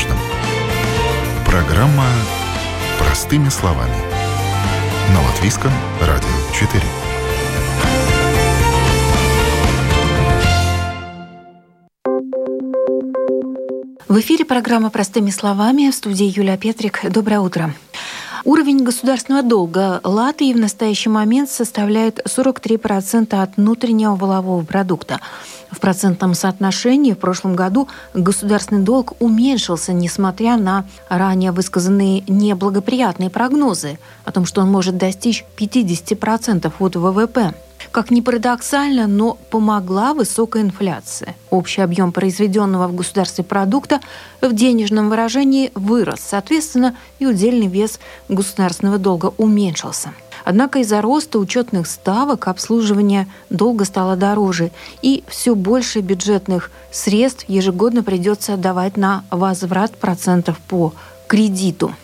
каждом. Программа «Простыми словами» на Латвийском радио 4. В эфире программа «Простыми словами» в студии Юлия Петрик. Доброе утро. Уровень государственного долга Латвии в настоящий момент составляет 43% от внутреннего волового продукта. В процентном соотношении в прошлом году государственный долг уменьшился, несмотря на ранее высказанные неблагоприятные прогнозы о том, что он может достичь 50% от ВВП. Как ни парадоксально, но помогла высокая инфляция. Общий объем произведенного в государстве продукта в денежном выражении вырос. Соответственно, и удельный вес государственного долга уменьшился. Однако из-за роста учетных ставок обслуживание долга стало дороже, и все больше бюджетных средств ежегодно придется отдавать на возврат процентов по кредиту.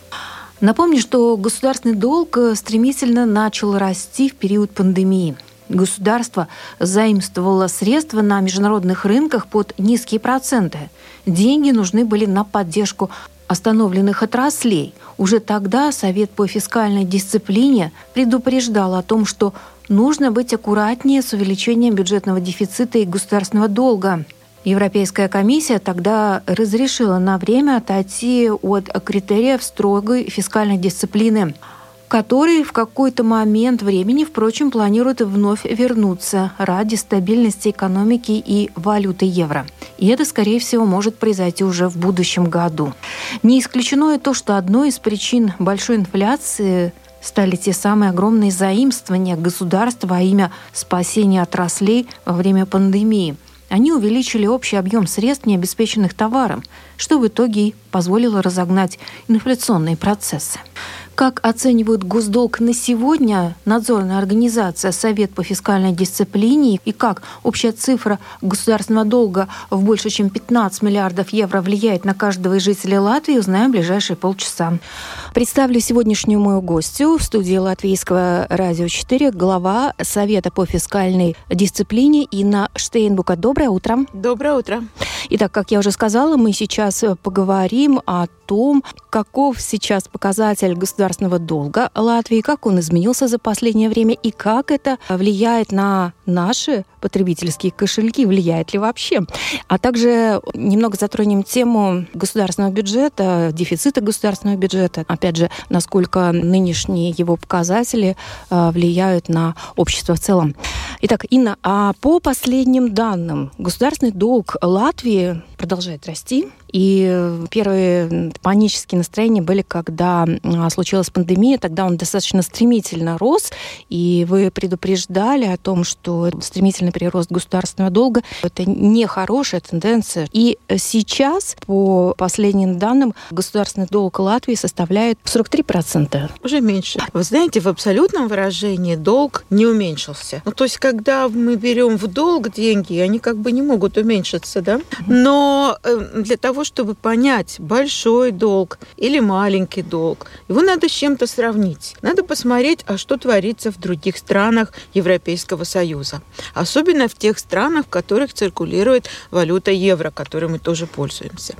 Напомню, что государственный долг стремительно начал расти в период пандемии – Государство заимствовало средства на международных рынках под низкие проценты. Деньги нужны были на поддержку остановленных отраслей. Уже тогда Совет по фискальной дисциплине предупреждал о том, что нужно быть аккуратнее с увеличением бюджетного дефицита и государственного долга. Европейская комиссия тогда разрешила на время отойти от критериев строгой фискальной дисциплины – который в какой-то момент времени, впрочем, планирует вновь вернуться ради стабильности экономики и валюты евро. И это, скорее всего, может произойти уже в будущем году. Не исключено и то, что одной из причин большой инфляции стали те самые огромные заимствования государства во имя спасения отраслей во время пандемии. Они увеличили общий объем средств, не обеспеченных товаром, что в итоге позволило разогнать инфляционные процессы. Как оценивают госдолг на сегодня надзорная организация Совет по фискальной дисциплине и как общая цифра государственного долга в больше чем 15 миллиардов евро влияет на каждого из жителей Латвии, узнаем в ближайшие полчаса. Представлю сегодняшнюю мою гостью в студии Латвийского радио 4, глава Совета по фискальной дисциплине Инна Штейнбука. Доброе утро. Доброе утро. Итак, как я уже сказала, мы сейчас поговорим о том, каков сейчас показатель государственного долга Латвии, как он изменился за последнее время и как это влияет на наши потребительские кошельки, влияет ли вообще. А также немного затронем тему государственного бюджета, дефицита государственного бюджета. Опять же, насколько нынешние его показатели э, влияют на общество в целом. Итак, Инна, а по последним данным, государственный долг Латвии продолжает расти. И первые панические настроения были, когда а, случилась пандемия, тогда он достаточно стремительно рос, и вы предупреждали о том, что стремительный прирост государственного долга – это нехорошая тенденция. И сейчас, по последним данным, государственный долг Латвии составляет 43%. Уже меньше. Вы знаете, в абсолютном выражении долг не уменьшился. Ну, то есть, когда мы берем в долг деньги, они как бы не могут уменьшиться, да? Но э, для того, чтобы понять, большой долг или маленький долг, его надо с чем-то сравнить. Надо посмотреть, а что творится в других странах Европейского Союза. Особенно в тех странах, в которых циркулирует валюта евро, которой мы тоже пользуемся.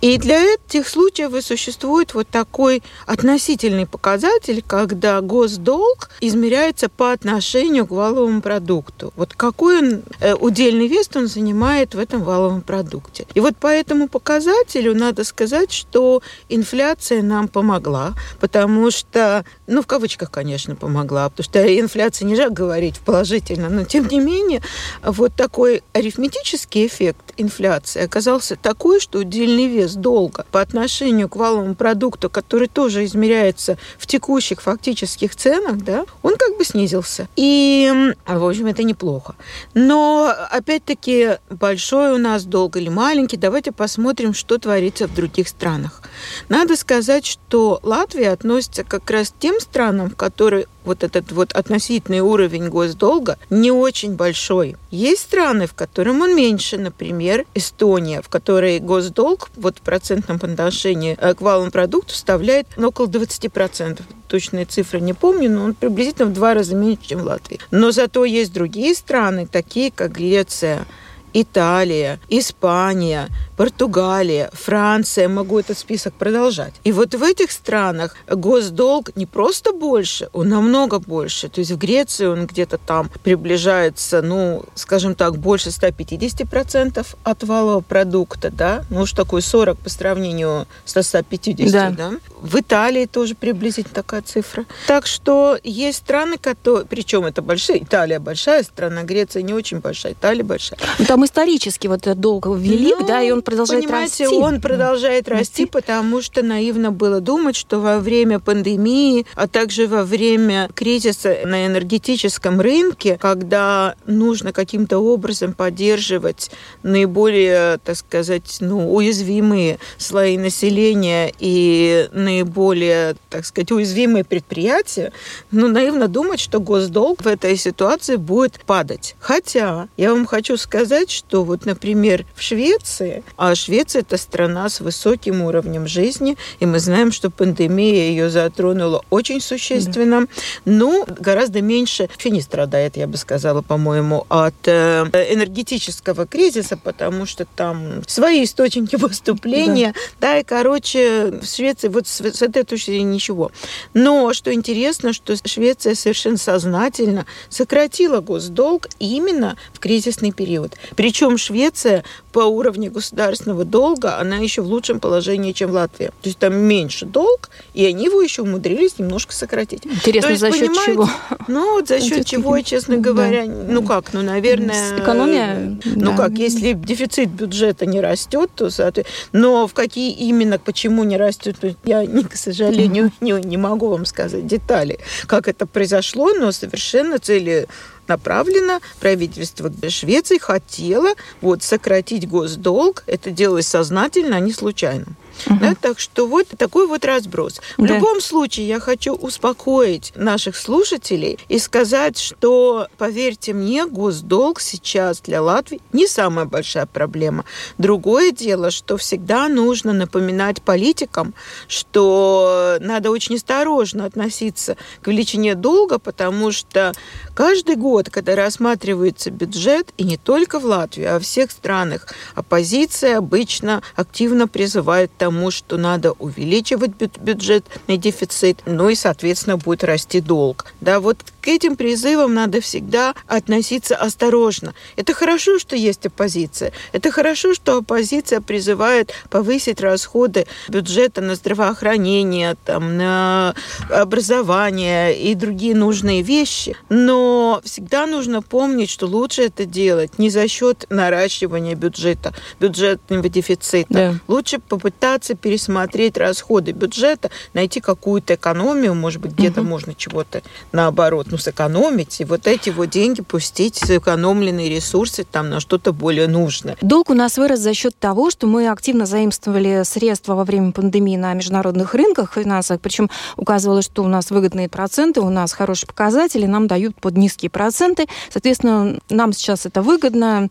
И для этих случаев и существует вот такой относительный показатель, когда госдолг измеряется по отношению к валовому продукту. Вот какой он, э, удельный вес он занимает в этом валовом продукте. И вот по этому показателю показателю надо сказать, что инфляция нам помогла, потому что, ну, в кавычках, конечно, помогла, потому что инфляция нельзя говорить положительно, но тем не менее, вот такой арифметический эффект инфляции оказался такой, что удельный вес долга по отношению к валовому продукту, который тоже измеряется в текущих фактических ценах, да, он как бы снизился. И, в общем, это неплохо. Но, опять-таки, большой у нас долг или маленький, давайте посмотрим, посмотрим, что творится в других странах. Надо сказать, что Латвия относится как раз к тем странам, в которые вот этот вот относительный уровень госдолга не очень большой. Есть страны, в которых он меньше, например, Эстония, в которой госдолг вот в процентном отношении э, к валовому продукту составляет около 20%. Точные цифры не помню, но он приблизительно в два раза меньше, чем в Латвии. Но зато есть другие страны, такие как Греция, Италия, Испания, Португалия, Франция, могу этот список продолжать. И вот в этих странах госдолг не просто больше, он намного больше. То есть в Греции он где-то там приближается, ну, скажем так, больше 150% от валового продукта, да, ну, уж такой 40 по сравнению с 150, да. да. В Италии тоже приблизительно такая цифра. Так что есть страны, которые, причем это большая, Италия большая страна, Греция не очень большая, Италия большая. Ну, там исторически вот долг велик, ну, да, и он продолжает понимаете, расти. он продолжает расти, потому что наивно было думать, что во время пандемии, а также во время кризиса на энергетическом рынке, когда нужно каким-то образом поддерживать наиболее, так сказать, ну, уязвимые слои населения и наиболее, так сказать, уязвимые предприятия, ну, наивно думать, что госдолг в этой ситуации будет падать. Хотя я вам хочу сказать, что вот, например, в Швеции, а Швеция это страна с высоким уровнем жизни, и мы знаем, что пандемия ее затронула очень существенно, да. ну, гораздо меньше, вообще не страдает, я бы сказала, по-моему, от э, энергетического кризиса, потому что там свои источники поступления, да, да и, короче, в Швеции вот с, с этой точки зрения ничего. Но что интересно, что Швеция совершенно сознательно сократила госдолг именно в кризисный период. Причем Швеция по уровню государственного долга, она еще в лучшем положении, чем Латвия. То есть там меньше долг, и они его еще умудрились немножко сократить. Интересно, есть, за счет чего? Ну, вот за счет чего, честно говоря, да. ну как, ну, наверное... Экономия? Ну да. как, если дефицит бюджета не растет, то, соответственно... Но в какие именно, почему не растет, я, к сожалению, не, не могу вам сказать детали, как это произошло, но совершенно цели направлено. Правительство Швеции хотело вот, сократить госдолг. Это делалось сознательно, а не случайно. Угу. Да, так что вот такой вот разброс. В да. любом случае, я хочу успокоить наших слушателей и сказать, что, поверьте мне, госдолг сейчас для Латвии не самая большая проблема. Другое дело, что всегда нужно напоминать политикам, что надо очень осторожно относиться к величине долга, потому что каждый год, когда рассматривается бюджет, и не только в Латвии, а во всех странах, оппозиция обычно активно призывает тому, что надо увеличивать бюджетный дефицит, ну и, соответственно, будет расти долг. Да, вот к этим призывам надо всегда относиться осторожно. Это хорошо, что есть оппозиция. Это хорошо, что оппозиция призывает повысить расходы бюджета на здравоохранение, там, на образование и другие нужные вещи. Но всегда нужно помнить, что лучше это делать не за счет наращивания бюджета, бюджетного дефицита. Да. Лучше попытаться пересмотреть расходы бюджета, найти какую-то экономию, может быть, где-то угу. можно чего-то наоборот, ну, сэкономить, и вот эти вот деньги пустить, сэкономленные ресурсы там на что-то более нужное. Долг у нас вырос за счет того, что мы активно заимствовали средства во время пандемии на международных рынках финансовых, причем указывалось, что у нас выгодные проценты, у нас хорошие показатели, нам дают под низкие проценты, соответственно, нам сейчас это выгодно,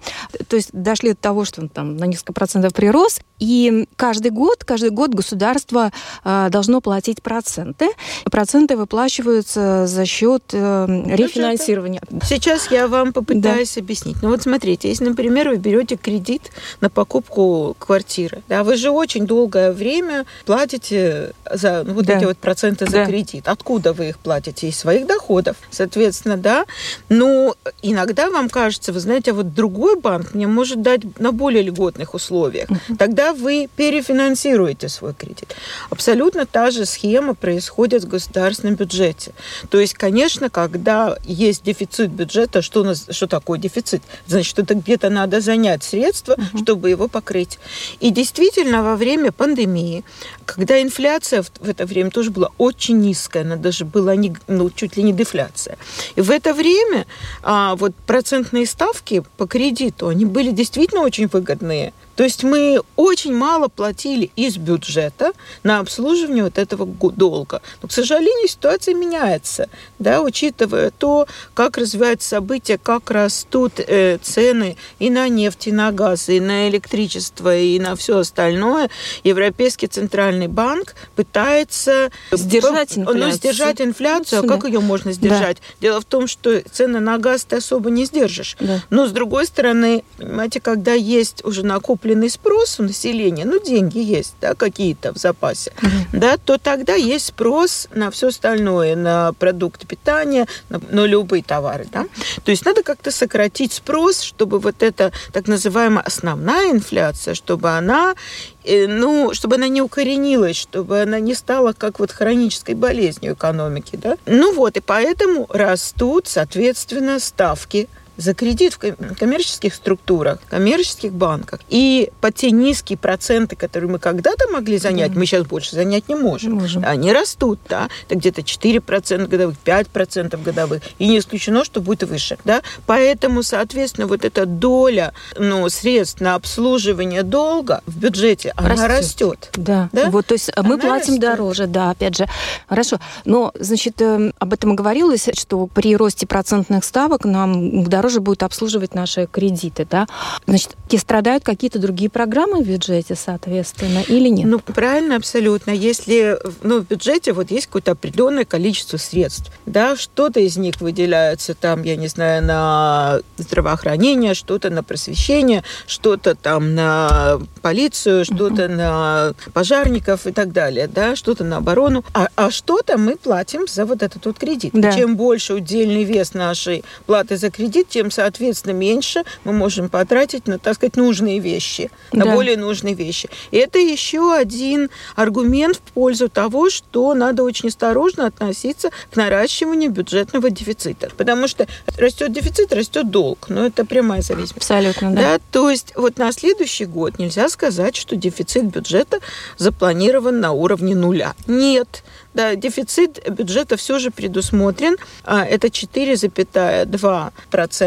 то есть дошли до того, что там на несколько процентов прирост, и каждый год, каждый год государство э, должно платить проценты. Проценты выплачиваются за счет э, рефинансирования. Сейчас я вам попытаюсь да. объяснить. Ну вот смотрите, если, например, вы берете кредит на покупку квартиры, да, вы же очень долгое время платите за ну, вот да. эти вот проценты за да. кредит. Откуда вы их платите? Из своих доходов, соответственно, да. Но иногда вам кажется, вы знаете, а вот другой банк мне может дать на более льготных условиях. Тогда вы перефинансируете свой кредит. Абсолютно та же схема происходит в государственном бюджете. То есть, конечно, когда есть дефицит бюджета, что, у нас, что такое дефицит? Значит, это где-то надо занять средства, угу. чтобы его покрыть. И действительно, во время пандемии, когда инфляция в это время тоже была очень низкая, она даже была не, ну, чуть ли не дефляция. И в это время а, вот процентные ставки по кредиту, они были действительно очень выгодные. То есть мы очень мало платили из бюджета на обслуживание вот этого долга. Но, к сожалению, ситуация меняется, да, учитывая то, как развиваются события, как растут э, цены и на нефть, и на газ, и на электричество, и на все остальное. Европейский центральный банк пытается сдержать инфляцию. Ну, сдержать инфляцию. А как ее можно сдержать? Да. Дело в том, что цены на газ ты особо не сдержишь. Да. Но, с другой стороны, понимаете, когда есть уже накопление накопленный спрос у населения, ну, деньги есть, да, какие-то в запасе, mm-hmm. да, то тогда есть спрос на все остальное, на продукты питания, на, на любые товары, да. То есть надо как-то сократить спрос, чтобы вот эта так называемая основная инфляция, чтобы она э, ну, чтобы она не укоренилась, чтобы она не стала как вот хронической болезнью экономики, да. Ну вот, и поэтому растут, соответственно, ставки за кредит в коммерческих структурах, коммерческих банках. И по те низкие проценты, которые мы когда-то могли занять, да. мы сейчас больше занять не можем. можем. Они растут, да. Это где-то 4% годовых, 5% годовых. И не исключено, что будет выше. Да? Поэтому, соответственно, вот эта доля ну, средств на обслуживание долга в бюджете, она растет. растет. Да. да. Вот, то есть мы она платим растет. дороже, да, опять же. Хорошо. Но, значит, эм, об этом и говорилось, что при росте процентных ставок нам дороже дороже будет обслуживать наши кредиты, да? Значит, страдают какие-то другие программы в бюджете, соответственно, или нет? Ну, правильно, абсолютно. Если ну, в бюджете вот есть какое-то определенное количество средств, да, что-то из них выделяется там, я не знаю, на здравоохранение, что-то на просвещение, что-то там на полицию, что-то uh-huh. на пожарников и так далее, да, что-то на оборону, а, а что-то мы платим за вот этот вот кредит. Да. Чем больше удельный вес нашей платы за кредит, тем, соответственно, меньше мы можем потратить на, так сказать, нужные вещи, на да. более нужные вещи. И это еще один аргумент в пользу того, что надо очень осторожно относиться к наращиванию бюджетного дефицита. Потому что растет дефицит, растет долг. Но это прямая зависимость. Абсолютно, да. да. То есть вот на следующий год нельзя сказать, что дефицит бюджета запланирован на уровне нуля. Нет. Да, дефицит бюджета все же предусмотрен. А, это 4,2%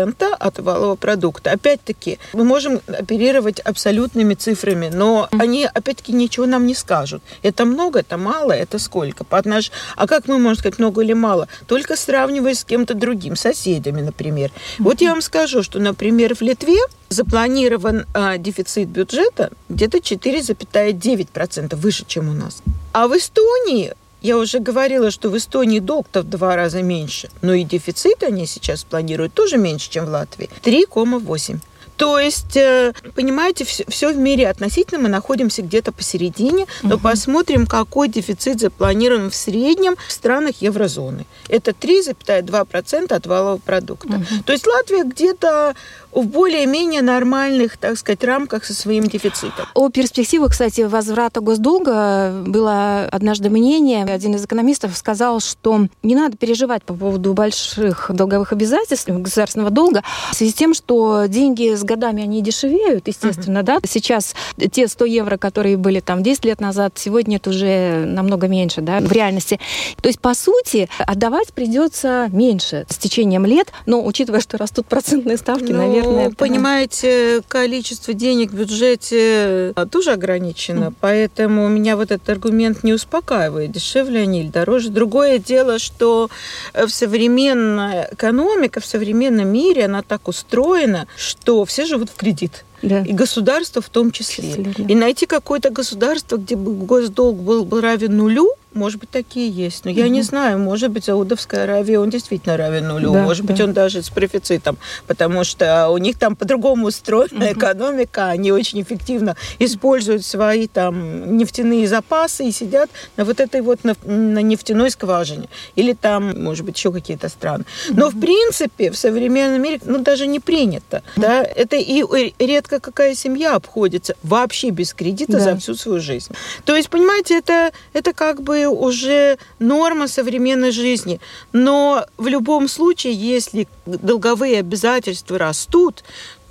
от валового продукта. Опять-таки, мы можем оперировать абсолютными цифрами, но они, опять-таки, ничего нам не скажут. Это много, это мало, это сколько? По отнош... А как мы можем сказать, много или мало? Только сравнивая с кем-то другим, соседями, например. Вот я вам скажу, что, например, в Литве запланирован а, дефицит бюджета где-то 4,9% выше, чем у нас. А в Эстонии я уже говорила, что в Эстонии долг-то в два раза меньше, но и дефицит они сейчас планируют тоже меньше, чем в Латвии. 3,8. То есть, э, понимаете, все, все в мире относительно, мы находимся где-то посередине, но угу. посмотрим, какой дефицит запланирован в среднем в странах еврозоны. Это 3,2% от валового продукта. Угу. То есть Латвия где-то в более-менее нормальных, так сказать, рамках со своим дефицитом. О перспективах, кстати, возврата госдолга было однажды мнение. Один из экономистов сказал, что не надо переживать по поводу больших долговых обязательств государственного долга в связи с тем, что деньги с годами они дешевеют, естественно, uh-huh. да. Сейчас те 100 евро, которые были там 10 лет назад, сегодня это уже намного меньше, да, в реальности. То есть, по сути, отдавать придется меньше с течением лет, но учитывая, что растут процентные ставки, ну, наверное, наверное. Ну, понимаете, количество денег в бюджете а, тоже ограничено, mm. поэтому меня вот этот аргумент не успокаивает, дешевле они или дороже. Другое дело, что в современной экономике, в современном мире она так устроена, что все живут в кредит. Да. И государство в том числе. числе да. И найти какое-то государство, где бы госдолг был бы равен нулю, может быть, такие есть. Но угу. я не знаю, может быть, Саудовская Аравия, он действительно равен нулю. Да, может да. быть, он даже с профицитом, потому что у них там по-другому устроена угу. экономика, они очень эффективно используют свои там нефтяные запасы и сидят на вот этой вот на, на нефтяной скважине. Или там, может быть, еще какие-то страны. Но, угу. в принципе, в современном мире, ну, даже не принято. Угу. Да? Это и редко какая семья обходится вообще без кредита да. за всю свою жизнь. То есть, понимаете, это, это как бы уже норма современной жизни. Но в любом случае, если долговые обязательства растут,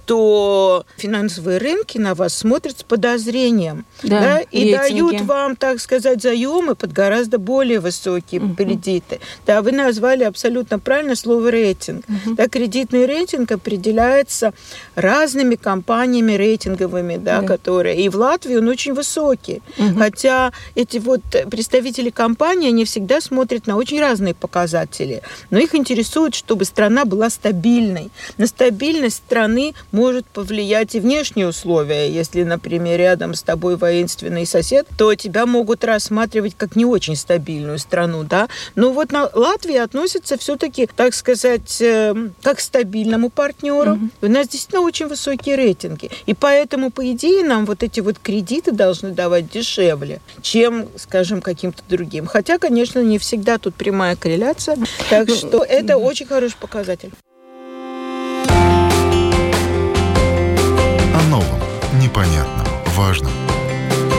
то финансовые рынки на вас смотрят с подозрением да, да, и рейтинги. дают вам, так сказать, заемы под гораздо более высокие угу. кредиты. Да, вы назвали абсолютно правильно слово рейтинг. Угу. Да, кредитный рейтинг определяется разными компаниями рейтинговыми, да, да. которые и в Латвии он очень высокий. Угу. Хотя эти вот представители компании, они всегда смотрят на очень разные показатели. Но их интересует, чтобы страна была стабильной. На стабильность страны может повлиять и внешние условия. Если, например, рядом с тобой воинственный сосед, то тебя могут рассматривать как не очень стабильную страну, да. Но вот на Латвии относится все-таки, так сказать, э, как к стабильному партнеру. Угу. У нас действительно очень высокие рейтинги. И поэтому, по идее, нам вот эти вот кредиты должны давать дешевле, чем, скажем, каким-то другим. Хотя, конечно, не всегда тут прямая корреляция. Так ну, что это очень хороший показатель. Непонятном, важном.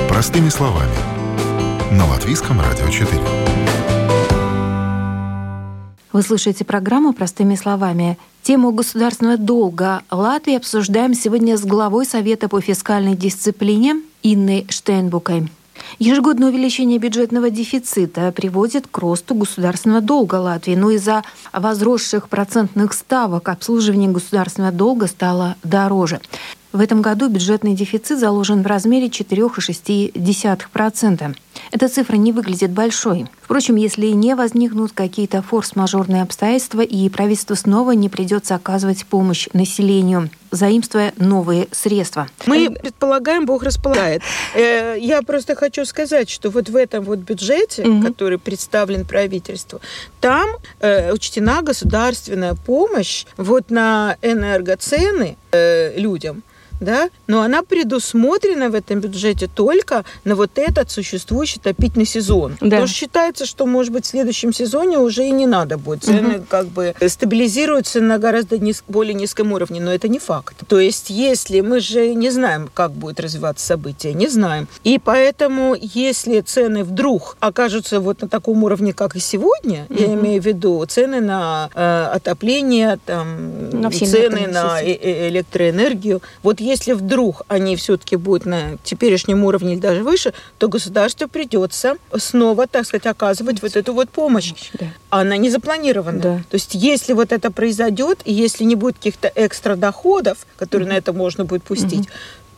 Простыми словами. На Латвийском радио 4. Вы слушаете программу «Простыми словами». Тему государственного долга Латвии обсуждаем сегодня с главой Совета по фискальной дисциплине Инной Штейнбукой. Ежегодное увеличение бюджетного дефицита приводит к росту государственного долга Латвии, но из-за возросших процентных ставок обслуживание государственного долга стало дороже. В этом году бюджетный дефицит заложен в размере 4,6%. Эта цифра не выглядит большой. Впрочем, если не возникнут какие-то форс-мажорные обстоятельства и правительству снова не придется оказывать помощь населению, заимствуя новые средства. Мы предполагаем, Бог располагает. Э, я просто хочу сказать, что вот в этом вот бюджете, угу. который представлен правительству, там э, учтена государственная помощь вот на энергоцены э, людям да, но она предусмотрена в этом бюджете только на вот этот существующий отопительный сезон. Да. Потому что считается, что, может быть, в следующем сезоне уже и не надо будет. Цены угу. как бы стабилизируются на гораздо низ... более низком уровне, но это не факт. То есть, если мы же не знаем, как будет развиваться событие, не знаем. И поэтому, если цены вдруг окажутся вот на таком уровне, как и сегодня, угу. я имею в виду цены на э, отопление, там, на цены на э -э электроэнергию, вот если вдруг они все-таки будут на теперешнем уровне или даже выше, то государству придется снова, так сказать, оказывать вот эту вот помощь. Да. Она не запланирована. Да. То есть если вот это произойдет, и если не будет каких-то экстра доходов, которые угу. на это можно будет пустить, угу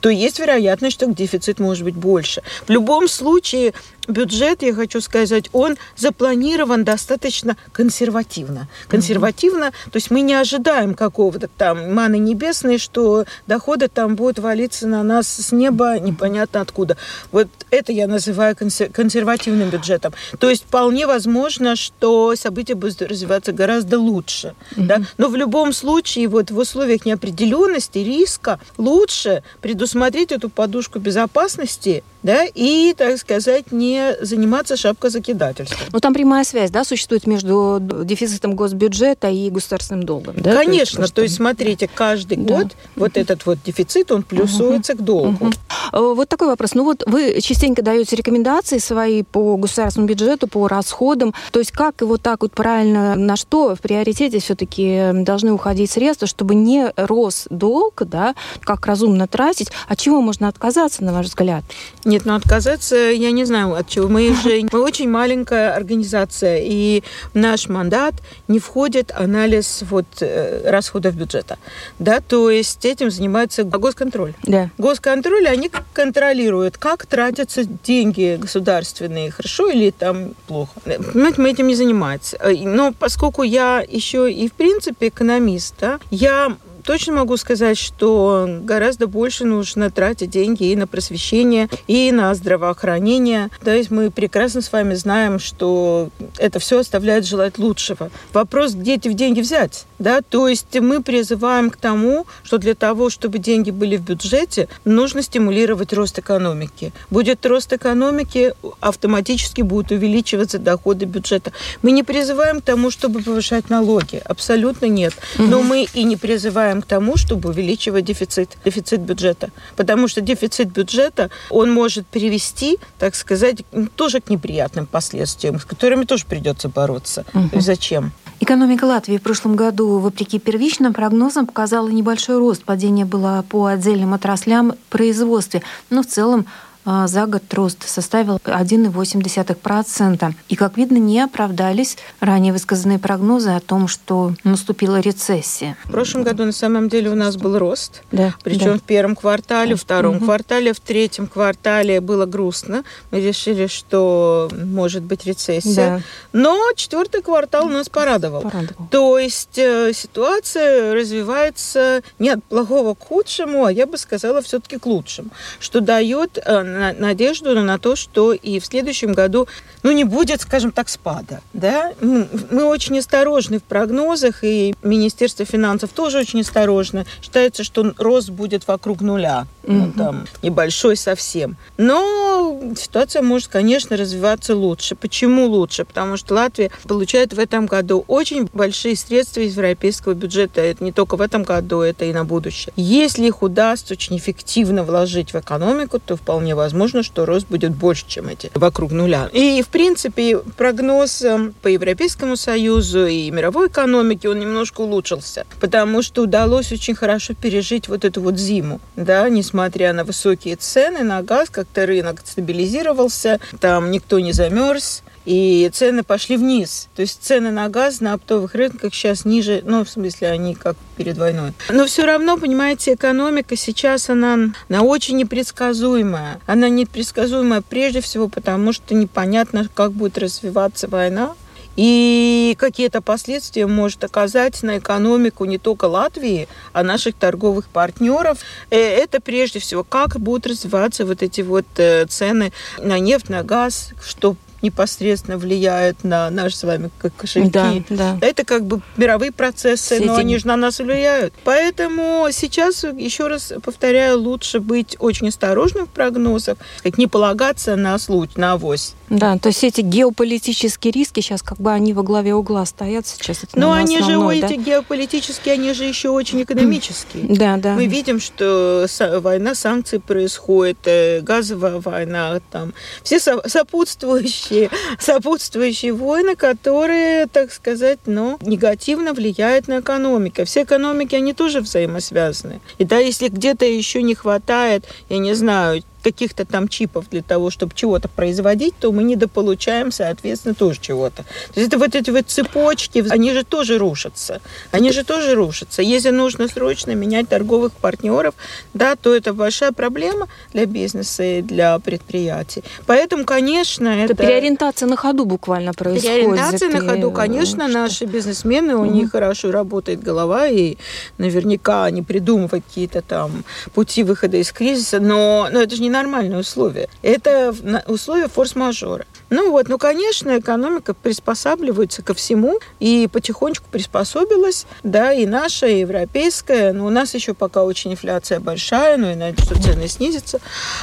то есть вероятность, что дефицит может быть больше. В любом случае, бюджет, я хочу сказать, он запланирован достаточно консервативно. Консервативно, mm-hmm. то есть мы не ожидаем какого-то там маны небесной, что доходы там будут валиться на нас с неба непонятно откуда. Вот это я называю консервативным бюджетом. То есть вполне возможно, что события будут развиваться гораздо лучше. Mm-hmm. Да? Но в любом случае, вот в условиях неопределенности, риска, лучше предусмотреть эту подушку безопасности да, и, так сказать, не заниматься шапкозакидательством. Ну, там прямая связь, да, существует между дефицитом госбюджета и государственным долгом, да? Конечно, то есть, то есть смотрите, каждый да. год вот этот вот дефицит, он плюсуется угу. к долгу. Угу. Вот такой вопрос. Ну вот вы частенько даете рекомендации свои по государственному бюджету, по расходам. То есть как его так вот правильно, на что в приоритете все-таки должны уходить средства, чтобы не рос долг, да, как разумно тратить, от чего можно отказаться, на ваш взгляд? Нет, ну отказаться, я не знаю от чего. Мы же мы очень маленькая организация, и в наш мандат не входит анализ вот, э, расходов бюджета. Да, то есть этим занимается госконтроль. Да. Госконтроль, они контролируют, как тратятся деньги государственные, хорошо или там плохо. Понимаете, мы этим не занимаемся. Э, но поскольку я еще и в принципе экономист, да, я точно могу сказать, что гораздо больше нужно тратить деньги и на просвещение, и на здравоохранение. То есть мы прекрасно с вами знаем, что это все оставляет желать лучшего. Вопрос, где эти деньги взять? Да? То есть мы призываем к тому, что для того, чтобы деньги были в бюджете, нужно стимулировать рост экономики. Будет рост экономики, автоматически будут увеличиваться доходы бюджета. Мы не призываем к тому, чтобы повышать налоги. Абсолютно нет. Но мы и не призываем призываем к тому, чтобы увеличивать дефицит, дефицит бюджета. Потому что дефицит бюджета, он может привести, так сказать, тоже к неприятным последствиям, с которыми тоже придется бороться. Угу. Есть зачем? Экономика Латвии в прошлом году, вопреки первичным прогнозам, показала небольшой рост. Падение было по отдельным отраслям производстве. Но в целом за год рост составил 1,8%. И, как видно, не оправдались ранее высказанные прогнозы о том, что наступила рецессия. В прошлом году на самом деле у нас был рост. Да, Причем да. в первом квартале, в втором угу. квартале, в третьем квартале было грустно. Мы решили, что может быть рецессия. Да. Но четвертый квартал нас порадовал. порадовал. То есть э, ситуация развивается не от плохого к худшему, а я бы сказала все-таки к лучшему, что дает э, надежду на то, что и в следующем году ну, не будет, скажем так, спада. Да? Мы очень осторожны в прогнозах, и Министерство финансов тоже очень осторожно. Считается, что рост будет вокруг нуля, угу. ну, там, небольшой совсем. Но ситуация может, конечно, развиваться лучше. Почему лучше? Потому что Латвия получает в этом году очень большие средства из европейского бюджета. Это не только в этом году, это и на будущее. Если их удастся очень эффективно вложить в экономику, то вполне возможно, что рост будет больше, чем эти вокруг нуля. И, в принципе, прогноз эм, по Европейскому Союзу и мировой экономике, он немножко улучшился, потому что удалось очень хорошо пережить вот эту вот зиму, да, несмотря на высокие цены на газ, как-то рынок стабилизировался, там никто не замерз, и цены пошли вниз. То есть цены на газ на оптовых рынках сейчас ниже, ну, в смысле, они как перед войной. Но все равно, понимаете, экономика сейчас, она, она очень непредсказуемая. Она непредсказуемая прежде всего потому, что непонятно, как будет развиваться война, и какие-то последствия может оказать на экономику не только Латвии, а наших торговых партнеров. Э, это прежде всего, как будут развиваться вот эти вот э, цены на нефть, на газ, что непосредственно влияет на наши с вами кошельки. Да, да. Это как бы мировые процессы, Все но они же на нас влияют. Поэтому сейчас, еще раз повторяю, лучше быть очень осторожным в прогнозах, как не полагаться на случай, на авось. Да, то есть эти геополитические риски сейчас как бы они во главе угла стоят сейчас. Это, Но они основной, же, да? эти геополитические, они же еще очень экономические. Да, да. Мы видим, что война санкций происходит, э, газовая война, там, все сопутствующие, сопутствующие войны, которые, так сказать, ну, негативно влияют на экономику. Все экономики, они тоже взаимосвязаны. И да, если где-то еще не хватает, я не знаю, каких-то там чипов для того, чтобы чего-то производить, то мы недополучаем, соответственно, тоже чего-то. То есть это вот эти вот цепочки, они же тоже рушатся. Они же тоже рушатся. Если нужно срочно менять торговых партнеров, да, то это большая проблема для бизнеса и для предприятий. Поэтому, конечно, это... это переориентация на ходу буквально происходит. Переориентация на ходу, конечно, что? наши бизнесмены, у угу. них хорошо работает голова, и наверняка они придумывают какие-то там пути выхода из кризиса, но, но это же не нормальные условия. Это условия форс-мажора. Ну вот, ну, конечно, экономика приспосабливается ко всему и потихонечку приспособилась, да, и наша, и европейская. Но у нас еще пока очень инфляция большая, но и надеюсь, что цены снизятся.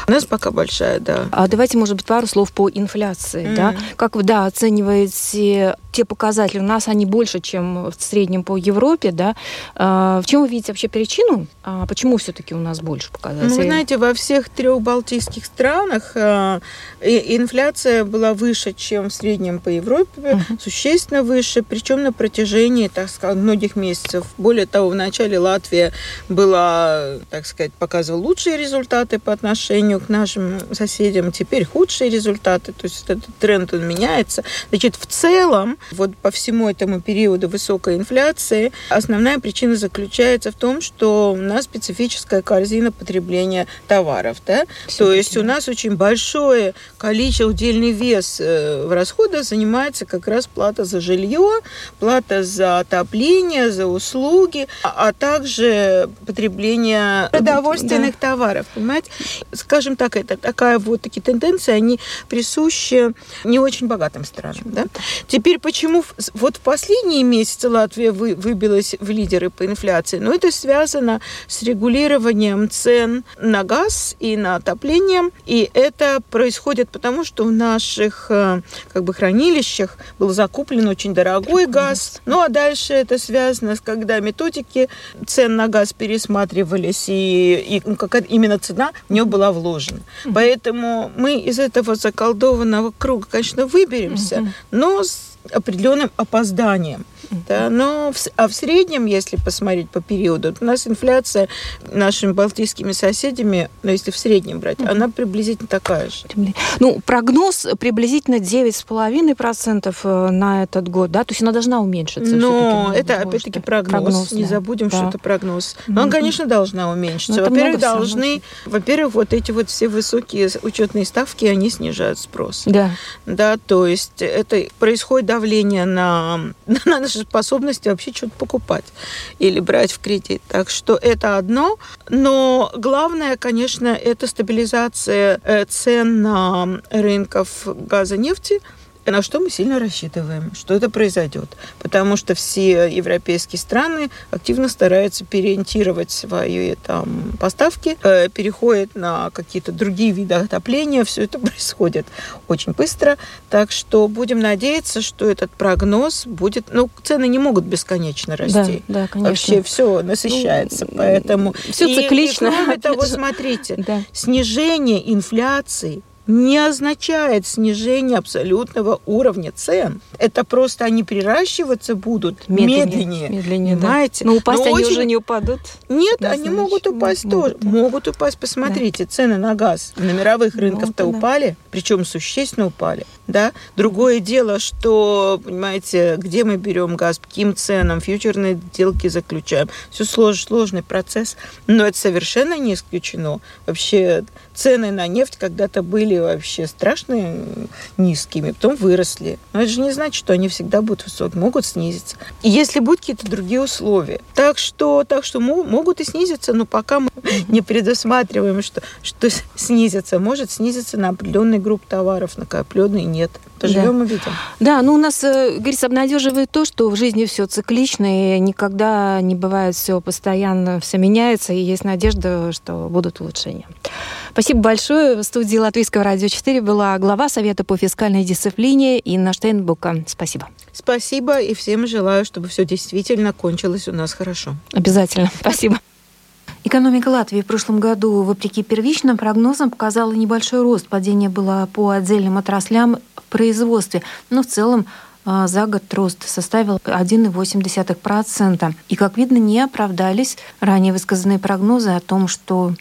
У нас пока большая, да. А давайте, может быть, пару слов по инфляции, mm. да? Как вы, да, оцениваете те показатели? У нас они больше, чем в среднем по Европе, да? А, в чем вы видите вообще причину? А почему все-таки у нас больше показателей? Ну, вы знаете, во всех трех балтийских странах а, инфляция была выше, чем в среднем по Европе, uh-huh. существенно выше, причем на протяжении, так сказать, многих месяцев. Более того, в начале Латвия была, так сказать, показывала лучшие результаты по отношению к нашим соседям, теперь худшие результаты, то есть этот тренд он меняется. Значит, в целом, вот по всему этому периоду высокой инфляции, основная причина заключается в том, что у нас специфическая корзина потребления товаров, да, то есть у нас очень большое количество, удельный вес э, в расходах занимается как раз плата за жилье, плата за отопление, за услуги, а, а также потребление продовольственных да. товаров. Понимаете? Скажем так, это такая вот такие тенденции, они присущи не очень богатым странам. Да? Теперь почему вот в последние месяцы Латвия вы, выбилась в лидеры по инфляции? Ну, это связано с регулированием цен на газ и на отопление. И это происходит потому, что в наших э, как бы хранилищах был закуплен очень дорогой газ. Ну а дальше это связано с когда методики цен на газ пересматривались и, и ну, какая именно цена в нее была вложена. Поэтому мы из этого заколдованного круга, конечно, выберемся, но с определенным опозданием. Да, но в, а в среднем, если посмотреть по периоду, у нас инфляция нашими балтийскими соседями, ну, если в среднем брать, mm-hmm. она приблизительно такая же. Ну, прогноз приблизительно 9,5% э, на этот год, да? То есть она должна уменьшиться. Но это, опять-таки, прогноз. прогноз Не да. забудем, да. что это прогноз. Но mm-hmm. он, конечно, должна уменьшиться. Ну, во-первых, должны, во-первых, вот эти вот все высокие учетные ставки, они снижают спрос. Да. Да, то есть это происходит давление на, на наши способности вообще что-то покупать или брать в кредит. Так что это одно. Но главное, конечно, это стабилизация э, цен на рынках газа нефти – на что мы сильно рассчитываем, что это произойдет. Потому что все европейские страны активно стараются переориентировать свои там, поставки, э, переходят на какие-то другие виды отопления. Все это происходит очень быстро. Так что будем надеяться, что этот прогноз будет... Ну, цены не могут бесконечно расти. Да, да конечно. Вообще все насыщается. Ну, поэтому... Все циклично. И, кроме того, смотрите, да. снижение инфляции не означает снижение абсолютного уровня цен. Это просто они приращиваться будут медленнее. Медленнее, медленнее понимаете? Да. Но упасть Но они очень... уже не упадут. Нет, они значит, могут упасть могут, тоже. Могут упасть. Посмотрите, да. цены на газ на мировых рынках-то ну, упали, да. причем существенно упали. Да? Другое дело, что, понимаете, где мы берем газ, каким ценам, фьючерные сделки заключаем. Все слож, сложный процесс, но это совершенно не исключено. Вообще цены на нефть когда-то были вообще страшно низкими, потом выросли. Но это же не значит, что они всегда будут высокими, могут снизиться. И если будут какие-то другие условия. Так что, так что могут и снизиться, но пока мы не предусматриваем, что, что снизится. Может снизиться на определенный групп товаров, на определенные нет. Поживем да. увидим. Да, ну у нас, э, говорится, обнадеживает то, что в жизни все циклично, и никогда не бывает все постоянно, все меняется, и есть надежда, что будут улучшения. Спасибо большое. В студии Латвийского радио 4 была глава Совета по фискальной дисциплине Инна Штейнбука. Спасибо. Спасибо, и всем желаю, чтобы все действительно кончилось у нас хорошо. Обязательно. Спасибо. Экономика Латвии в прошлом году, вопреки первичным прогнозам, показала небольшой рост. Падение было по отдельным отраслям в производстве, но в целом а, за год рост составил 1,8%. И, как видно, не оправдались ранее высказанные прогнозы о том, что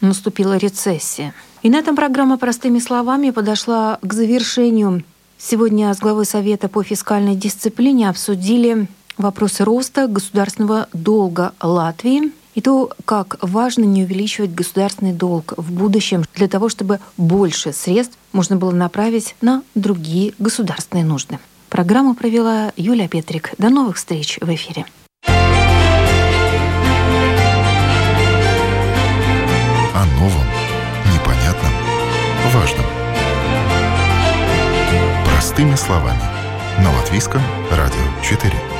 наступила рецессия. И на этом программа «Простыми словами» подошла к завершению. Сегодня с главой Совета по фискальной дисциплине обсудили вопросы роста государственного долга Латвии и то, как важно не увеличивать государственный долг в будущем для того, чтобы больше средств можно было направить на другие государственные нужды. Программу провела Юлия Петрик. До новых встреч в эфире. новом, непонятном, важном. Простыми словами. На Латвийском радио 4.